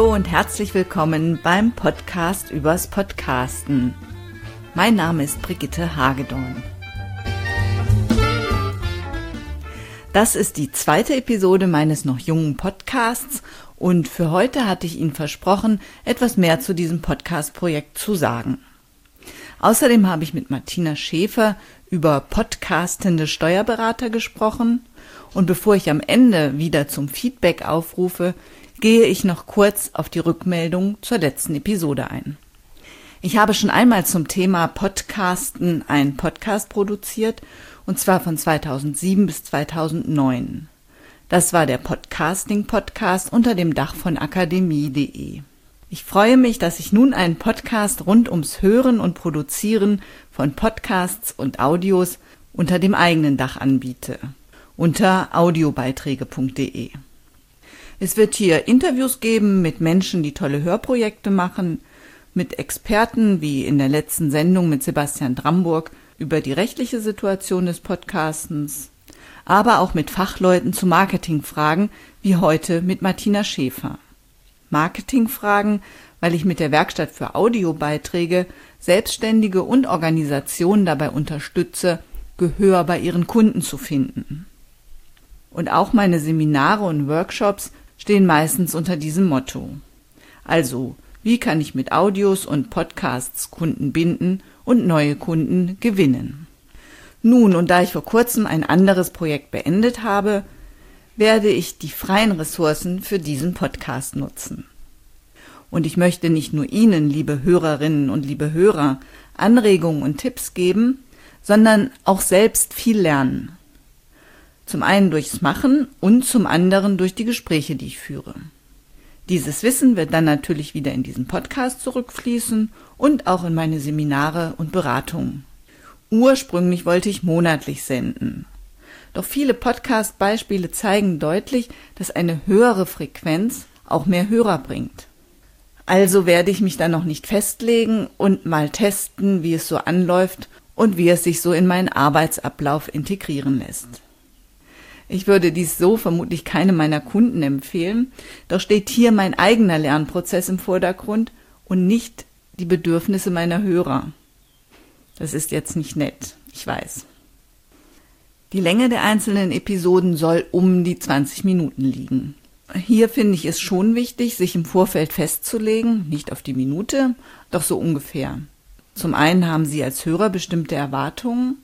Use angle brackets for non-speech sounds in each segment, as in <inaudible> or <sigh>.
Hallo und herzlich willkommen beim Podcast übers Podcasten. Mein Name ist Brigitte Hagedorn. Das ist die zweite Episode meines noch jungen Podcasts und für heute hatte ich Ihnen versprochen, etwas mehr zu diesem Podcast-Projekt zu sagen. Außerdem habe ich mit Martina Schäfer über podcastende Steuerberater gesprochen und bevor ich am Ende wieder zum Feedback aufrufe, gehe ich noch kurz auf die Rückmeldung zur letzten Episode ein. Ich habe schon einmal zum Thema Podcasten einen Podcast produziert, und zwar von 2007 bis 2009. Das war der Podcasting-Podcast unter dem Dach von akademie.de. Ich freue mich, dass ich nun einen Podcast rund ums Hören und Produzieren von Podcasts und Audios unter dem eigenen Dach anbiete. Unter audiobeiträge.de. Es wird hier Interviews geben mit Menschen, die tolle Hörprojekte machen, mit Experten wie in der letzten Sendung mit Sebastian Dramburg über die rechtliche Situation des Podcastens, aber auch mit Fachleuten zu Marketingfragen wie heute mit Martina Schäfer. Marketingfragen, weil ich mit der Werkstatt für Audiobeiträge Selbstständige und Organisationen dabei unterstütze, Gehör bei ihren Kunden zu finden. Und auch meine Seminare und Workshops stehen meistens unter diesem Motto. Also, wie kann ich mit Audios und Podcasts Kunden binden und neue Kunden gewinnen? Nun, und da ich vor kurzem ein anderes Projekt beendet habe, werde ich die freien Ressourcen für diesen Podcast nutzen. Und ich möchte nicht nur Ihnen, liebe Hörerinnen und liebe Hörer, Anregungen und Tipps geben, sondern auch selbst viel lernen. Zum einen durchs Machen und zum anderen durch die Gespräche, die ich führe. Dieses Wissen wird dann natürlich wieder in diesen Podcast zurückfließen und auch in meine Seminare und Beratungen. Ursprünglich wollte ich monatlich senden. Doch viele Podcast-Beispiele zeigen deutlich, dass eine höhere Frequenz auch mehr Hörer bringt. Also werde ich mich dann noch nicht festlegen und mal testen, wie es so anläuft und wie es sich so in meinen Arbeitsablauf integrieren lässt. Ich würde dies so vermutlich keine meiner Kunden empfehlen, doch steht hier mein eigener Lernprozess im Vordergrund und nicht die Bedürfnisse meiner Hörer. Das ist jetzt nicht nett, ich weiß. Die Länge der einzelnen Episoden soll um die 20 Minuten liegen. Hier finde ich es schon wichtig, sich im Vorfeld festzulegen, nicht auf die Minute, doch so ungefähr. Zum einen haben Sie als Hörer bestimmte Erwartungen,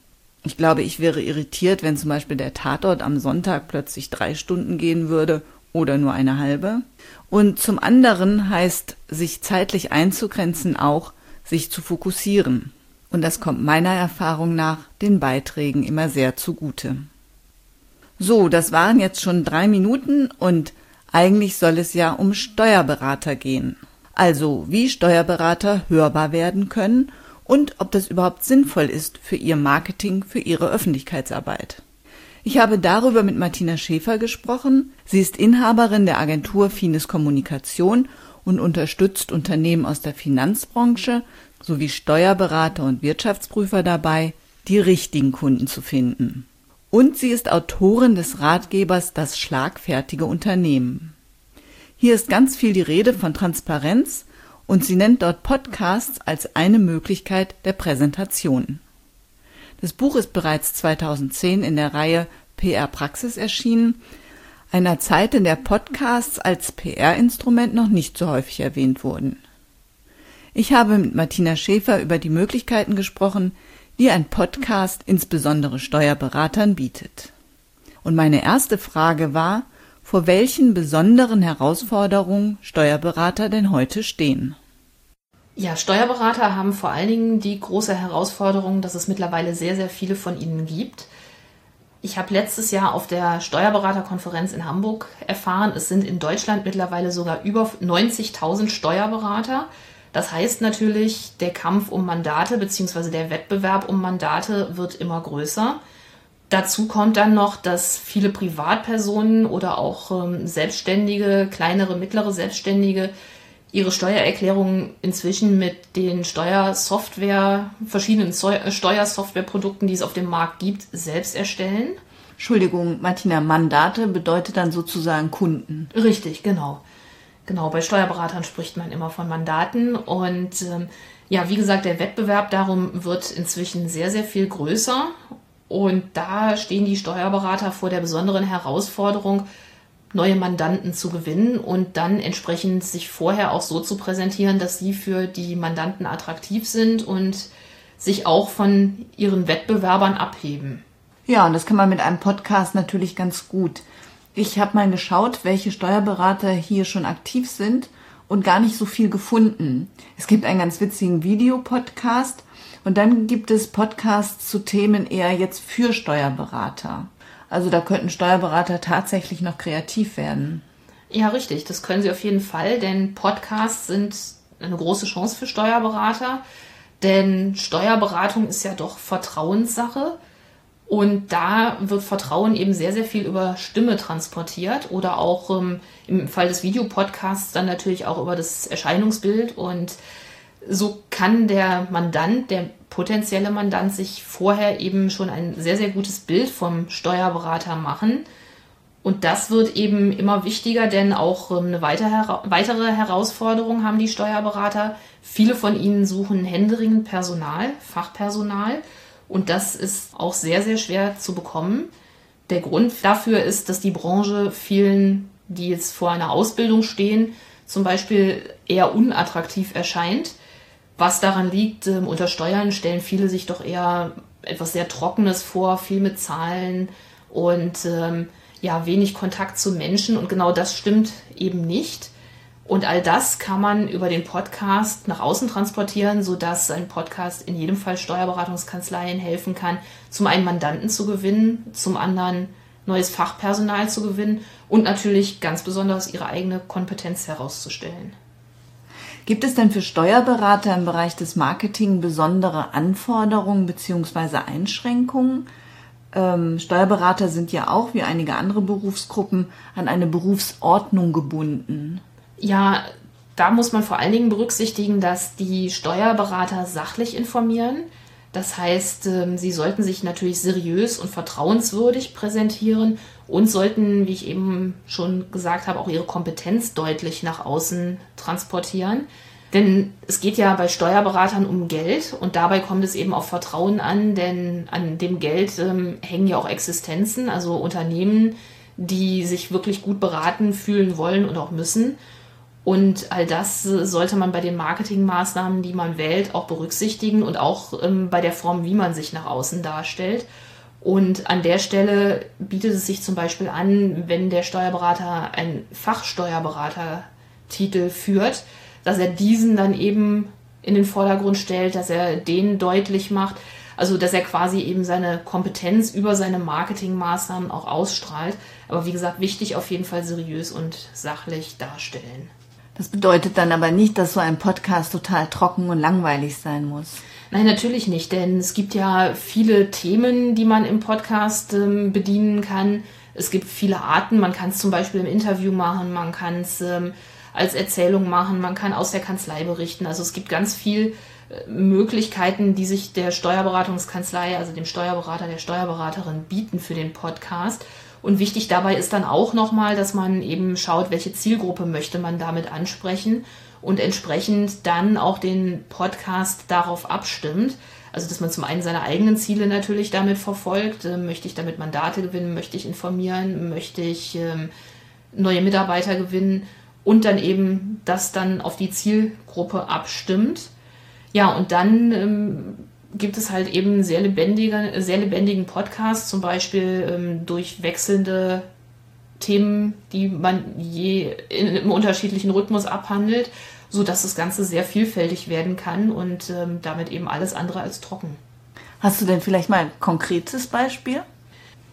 ich glaube, ich wäre irritiert, wenn zum Beispiel der Tatort am Sonntag plötzlich drei Stunden gehen würde oder nur eine halbe. Und zum anderen heißt, sich zeitlich einzugrenzen auch, sich zu fokussieren. Und das kommt meiner Erfahrung nach den Beiträgen immer sehr zugute. So, das waren jetzt schon drei Minuten und eigentlich soll es ja um Steuerberater gehen. Also wie Steuerberater hörbar werden können und ob das überhaupt sinnvoll ist für ihr Marketing, für ihre Öffentlichkeitsarbeit. Ich habe darüber mit Martina Schäfer gesprochen. Sie ist Inhaberin der Agentur Fines Kommunikation und unterstützt Unternehmen aus der Finanzbranche sowie Steuerberater und Wirtschaftsprüfer dabei, die richtigen Kunden zu finden. Und sie ist Autorin des Ratgebers Das schlagfertige Unternehmen. Hier ist ganz viel die Rede von Transparenz und sie nennt dort Podcasts als eine Möglichkeit der Präsentation. Das Buch ist bereits 2010 in der Reihe PR Praxis erschienen, einer Zeit, in der Podcasts als PR-Instrument noch nicht so häufig erwähnt wurden. Ich habe mit Martina Schäfer über die Möglichkeiten gesprochen, die ein Podcast insbesondere Steuerberatern bietet. Und meine erste Frage war, vor welchen besonderen Herausforderungen Steuerberater denn heute stehen. Ja, Steuerberater haben vor allen Dingen die große Herausforderung, dass es mittlerweile sehr, sehr viele von ihnen gibt. Ich habe letztes Jahr auf der Steuerberaterkonferenz in Hamburg erfahren, es sind in Deutschland mittlerweile sogar über 90.000 Steuerberater. Das heißt natürlich, der Kampf um Mandate bzw. der Wettbewerb um Mandate wird immer größer. Dazu kommt dann noch, dass viele Privatpersonen oder auch ähm, Selbstständige, kleinere, mittlere Selbstständige ihre Steuererklärungen inzwischen mit den Steuersoftware, verschiedenen Steuersoftwareprodukten, die es auf dem Markt gibt, selbst erstellen. Entschuldigung, Martina, Mandate bedeutet dann sozusagen Kunden. Richtig, genau. Genau, bei Steuerberatern spricht man immer von Mandaten und ähm, ja, wie gesagt, der Wettbewerb darum wird inzwischen sehr, sehr viel größer und da stehen die Steuerberater vor der besonderen Herausforderung, neue Mandanten zu gewinnen und dann entsprechend sich vorher auch so zu präsentieren, dass sie für die Mandanten attraktiv sind und sich auch von ihren Wettbewerbern abheben. Ja, und das kann man mit einem Podcast natürlich ganz gut. Ich habe mal geschaut, welche Steuerberater hier schon aktiv sind und gar nicht so viel gefunden. Es gibt einen ganz witzigen Videopodcast und dann gibt es Podcasts zu Themen eher jetzt für Steuerberater. Also da könnten Steuerberater tatsächlich noch kreativ werden. Ja, richtig. Das können sie auf jeden Fall, denn Podcasts sind eine große Chance für Steuerberater. Denn Steuerberatung ist ja doch Vertrauenssache. Und da wird Vertrauen eben sehr, sehr viel über Stimme transportiert oder auch ähm, im Fall des Videopodcasts dann natürlich auch über das Erscheinungsbild. Und so kann der Mandant, der potenzielle Mandant, sich vorher eben schon ein sehr, sehr gutes Bild vom Steuerberater machen. Und das wird eben immer wichtiger, denn auch ähm, eine weitere Herausforderung haben die Steuerberater. Viele von ihnen suchen händeringend Personal, Fachpersonal. Und das ist auch sehr, sehr schwer zu bekommen. Der Grund dafür ist, dass die Branche vielen, die jetzt vor einer Ausbildung stehen, zum Beispiel eher unattraktiv erscheint. Was daran liegt, ähm, unter Steuern stellen viele sich doch eher etwas sehr Trockenes vor, viel mit Zahlen und ähm, ja, wenig Kontakt zu Menschen. Und genau das stimmt eben nicht. Und all das kann man über den Podcast nach außen transportieren, sodass ein Podcast in jedem Fall Steuerberatungskanzleien helfen kann, zum einen Mandanten zu gewinnen, zum anderen neues Fachpersonal zu gewinnen und natürlich ganz besonders ihre eigene Kompetenz herauszustellen. Gibt es denn für Steuerberater im Bereich des Marketing besondere Anforderungen bzw. Einschränkungen? Ähm, Steuerberater sind ja auch, wie einige andere Berufsgruppen, an eine Berufsordnung gebunden. Ja, da muss man vor allen Dingen berücksichtigen, dass die Steuerberater sachlich informieren. Das heißt, ähm, sie sollten sich natürlich seriös und vertrauenswürdig präsentieren und sollten, wie ich eben schon gesagt habe, auch ihre Kompetenz deutlich nach außen transportieren. Denn es geht ja bei Steuerberatern um Geld und dabei kommt es eben auf Vertrauen an, denn an dem Geld ähm, hängen ja auch Existenzen, also Unternehmen, die sich wirklich gut beraten fühlen wollen und auch müssen. Und all das sollte man bei den Marketingmaßnahmen, die man wählt, auch berücksichtigen und auch ähm, bei der Form, wie man sich nach außen darstellt. Und an der Stelle bietet es sich zum Beispiel an, wenn der Steuerberater einen Fachsteuerberatertitel führt, dass er diesen dann eben in den Vordergrund stellt, dass er den deutlich macht, also dass er quasi eben seine Kompetenz über seine Marketingmaßnahmen auch ausstrahlt. Aber wie gesagt, wichtig auf jeden Fall seriös und sachlich darstellen. Das bedeutet dann aber nicht, dass so ein Podcast total trocken und langweilig sein muss. Nein, natürlich nicht, denn es gibt ja viele Themen, die man im Podcast ähm, bedienen kann. Es gibt viele Arten. Man kann es zum Beispiel im Interview machen, man kann es ähm, als Erzählung machen, man kann aus der Kanzlei berichten. Also es gibt ganz viel äh, Möglichkeiten, die sich der Steuerberatungskanzlei, also dem Steuerberater, der Steuerberaterin bieten für den Podcast. Und wichtig dabei ist dann auch nochmal, dass man eben schaut, welche Zielgruppe möchte man damit ansprechen und entsprechend dann auch den Podcast darauf abstimmt. Also, dass man zum einen seine eigenen Ziele natürlich damit verfolgt. Äh, möchte ich damit Mandate gewinnen? Möchte ich informieren? Möchte ich ähm, neue Mitarbeiter gewinnen? Und dann eben das dann auf die Zielgruppe abstimmt. Ja, und dann ähm, gibt es halt eben sehr, lebendige, sehr lebendigen Podcast, zum Beispiel ähm, durch wechselnde Themen, die man je in, im unterschiedlichen Rhythmus abhandelt, sodass das Ganze sehr vielfältig werden kann und ähm, damit eben alles andere als trocken. Hast du denn vielleicht mal ein konkretes Beispiel?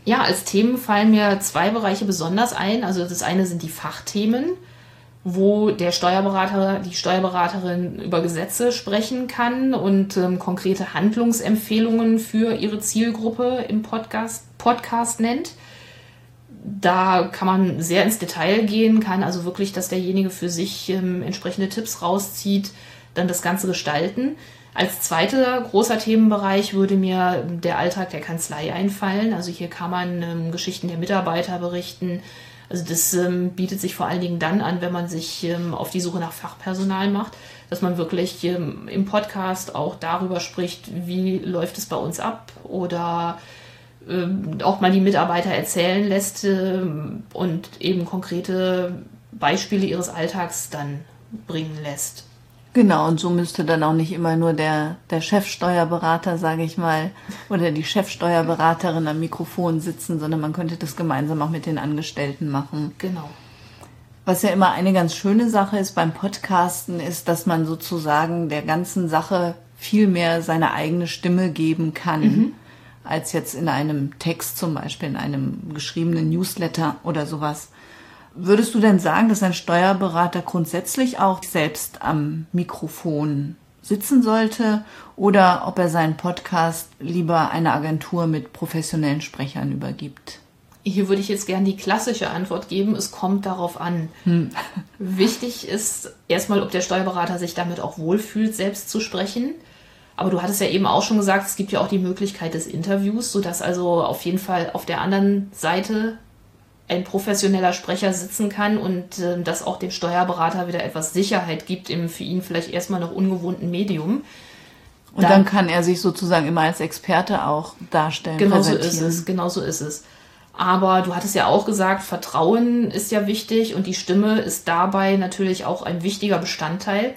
Ja, als Themen fallen mir zwei Bereiche besonders ein. Also das eine sind die Fachthemen wo der Steuerberater, die Steuerberaterin über Gesetze sprechen kann und ähm, konkrete Handlungsempfehlungen für ihre Zielgruppe im Podcast, Podcast nennt. Da kann man sehr ins Detail gehen, kann also wirklich, dass derjenige für sich ähm, entsprechende Tipps rauszieht, dann das Ganze gestalten. Als zweiter großer Themenbereich würde mir der Alltag der Kanzlei einfallen. Also hier kann man ähm, Geschichten der Mitarbeiter berichten, Also das ähm, bietet sich vor allen Dingen dann an, wenn man sich ähm, auf die Suche nach Fachpersonal macht, dass man wirklich ähm, im Podcast auch darüber spricht, wie läuft es bei uns ab oder ähm, auch mal die Mitarbeiter erzählen lässt ähm, und eben konkrete Beispiele ihres Alltags dann bringen lässt. Genau, und so müsste dann auch nicht immer nur der, der Chefsteuerberater, sage ich mal, oder die Chefsteuerberaterin am Mikrofon sitzen, sondern man könnte das gemeinsam auch mit den Angestellten machen. Genau. Was ja immer eine ganz schöne Sache ist beim Podcasten, ist, dass man sozusagen der ganzen Sache viel mehr seine eigene Stimme geben kann, mhm. als jetzt in einem Text zum Beispiel, in einem geschriebenen Newsletter oder sowas. Würdest du denn sagen, dass ein Steuerberater grundsätzlich auch selbst am Mikrofon sitzen sollte oder ob er seinen Podcast lieber einer Agentur mit professionellen Sprechern übergibt? Hier würde ich jetzt gerne die klassische Antwort geben, es kommt darauf an. Hm. <laughs> Wichtig ist erstmal, ob der Steuerberater sich damit auch wohlfühlt, selbst zu sprechen. Aber du hattest ja eben auch schon gesagt, es gibt ja auch die Möglichkeit des Interviews, sodass also auf jeden Fall auf der anderen Seite ein professioneller Sprecher sitzen kann und äh, das auch dem Steuerberater wieder etwas Sicherheit gibt im für ihn vielleicht erstmal noch ungewohnten Medium. Und dann, dann kann er sich sozusagen immer als Experte auch darstellen. Genau so ist es, genau so ist es. Aber du hattest ja auch gesagt, Vertrauen ist ja wichtig und die Stimme ist dabei natürlich auch ein wichtiger Bestandteil.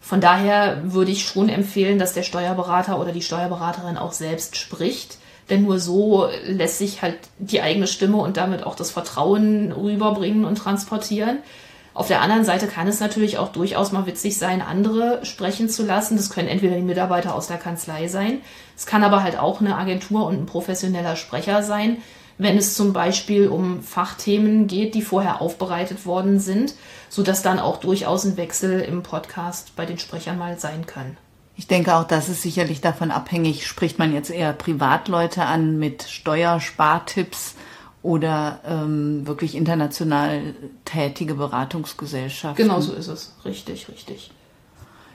Von daher würde ich schon empfehlen, dass der Steuerberater oder die Steuerberaterin auch selbst spricht denn nur so lässt sich halt die eigene Stimme und damit auch das Vertrauen rüberbringen und transportieren. Auf der anderen Seite kann es natürlich auch durchaus mal witzig sein, andere sprechen zu lassen. Das können entweder die Mitarbeiter aus der Kanzlei sein, es kann aber halt auch eine Agentur und ein professioneller Sprecher sein, wenn es zum Beispiel um Fachthemen geht, die vorher aufbereitet worden sind, sodass dann auch durchaus ein Wechsel im Podcast bei den Sprechern mal sein kann. Ich denke auch, das ist sicherlich davon abhängig, spricht man jetzt eher Privatleute an mit Steuerspartipps oder ähm, wirklich international tätige Beratungsgesellschaften. Genau so ist es. Richtig, richtig.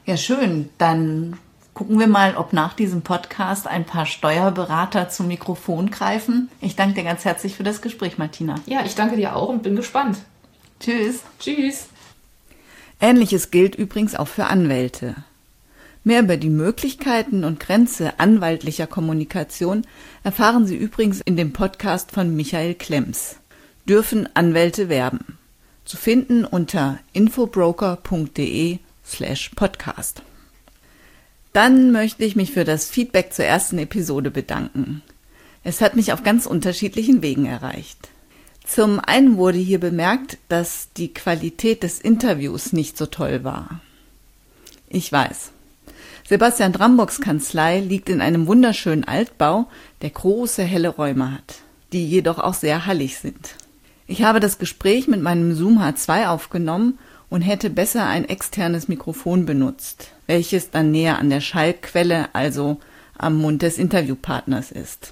Ja, schön. Dann gucken wir mal, ob nach diesem Podcast ein paar Steuerberater zum Mikrofon greifen. Ich danke dir ganz herzlich für das Gespräch, Martina. Ja, ich danke dir auch und bin gespannt. Tschüss. Tschüss. Ähnliches gilt übrigens auch für Anwälte. Mehr über die Möglichkeiten und Grenze anwaltlicher Kommunikation erfahren Sie übrigens in dem Podcast von Michael Klemms. Dürfen Anwälte werben? Zu finden unter infobroker.de slash podcast. Dann möchte ich mich für das Feedback zur ersten Episode bedanken. Es hat mich auf ganz unterschiedlichen Wegen erreicht. Zum einen wurde hier bemerkt, dass die Qualität des Interviews nicht so toll war. Ich weiß, Sebastian Drambocks Kanzlei liegt in einem wunderschönen Altbau, der große helle Räume hat, die jedoch auch sehr hallig sind. Ich habe das Gespräch mit meinem Zoom H2 aufgenommen und hätte besser ein externes Mikrofon benutzt, welches dann näher an der Schallquelle, also am Mund des Interviewpartners ist.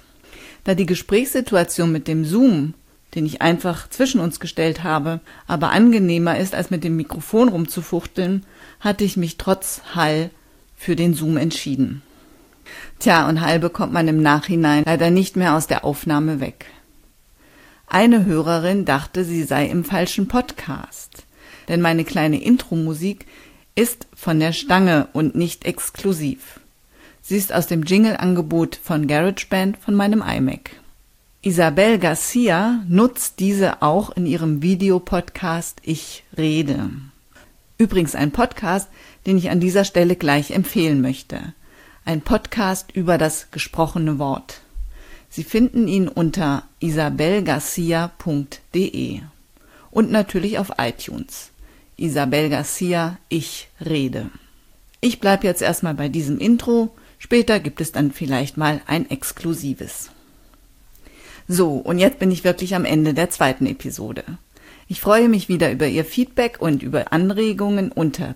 Da die Gesprächssituation mit dem Zoom, den ich einfach zwischen uns gestellt habe, aber angenehmer ist, als mit dem Mikrofon rumzufuchteln, hatte ich mich trotz Hall für den Zoom entschieden. Tja, und Hall bekommt man im Nachhinein leider nicht mehr aus der Aufnahme weg. Eine Hörerin dachte, sie sei im falschen Podcast, denn meine kleine Intro-Musik ist von der Stange und nicht exklusiv. Sie ist aus dem Jingle-Angebot von GarageBand von meinem iMac. Isabel Garcia nutzt diese auch in ihrem Videopodcast Ich rede. Übrigens ein Podcast, den ich an dieser Stelle gleich empfehlen möchte. Ein Podcast über das gesprochene Wort. Sie finden ihn unter isabelgarcia.de und natürlich auf iTunes. Isabel Garcia, ich rede. Ich bleibe jetzt erstmal bei diesem Intro, später gibt es dann vielleicht mal ein exklusives. So, und jetzt bin ich wirklich am Ende der zweiten Episode. Ich freue mich wieder über Ihr Feedback und über Anregungen unter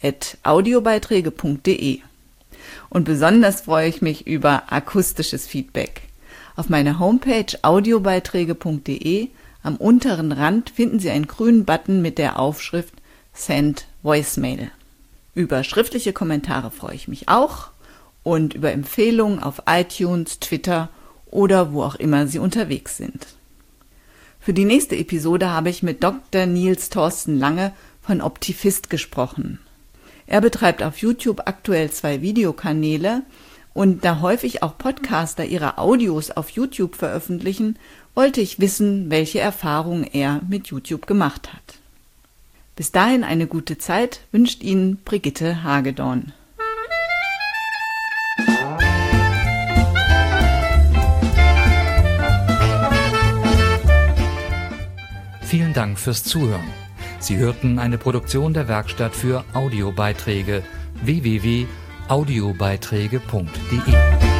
brigitte.audiobeiträge.de. Und besonders freue ich mich über akustisches Feedback. Auf meiner Homepage audiobeiträge.de am unteren Rand finden Sie einen grünen Button mit der Aufschrift Send Voicemail. Über schriftliche Kommentare freue ich mich auch und über Empfehlungen auf iTunes, Twitter oder wo auch immer Sie unterwegs sind. Für die nächste Episode habe ich mit Dr. Nils Thorsten Lange von Optifist gesprochen. Er betreibt auf YouTube aktuell zwei Videokanäle und da häufig auch Podcaster ihre Audios auf YouTube veröffentlichen, wollte ich wissen, welche Erfahrungen er mit YouTube gemacht hat. Bis dahin eine gute Zeit wünscht Ihnen Brigitte Hagedorn. Vielen Dank fürs Zuhören. Sie hörten eine Produktion der Werkstatt für Audiobeiträge. www.audiobeiträge.de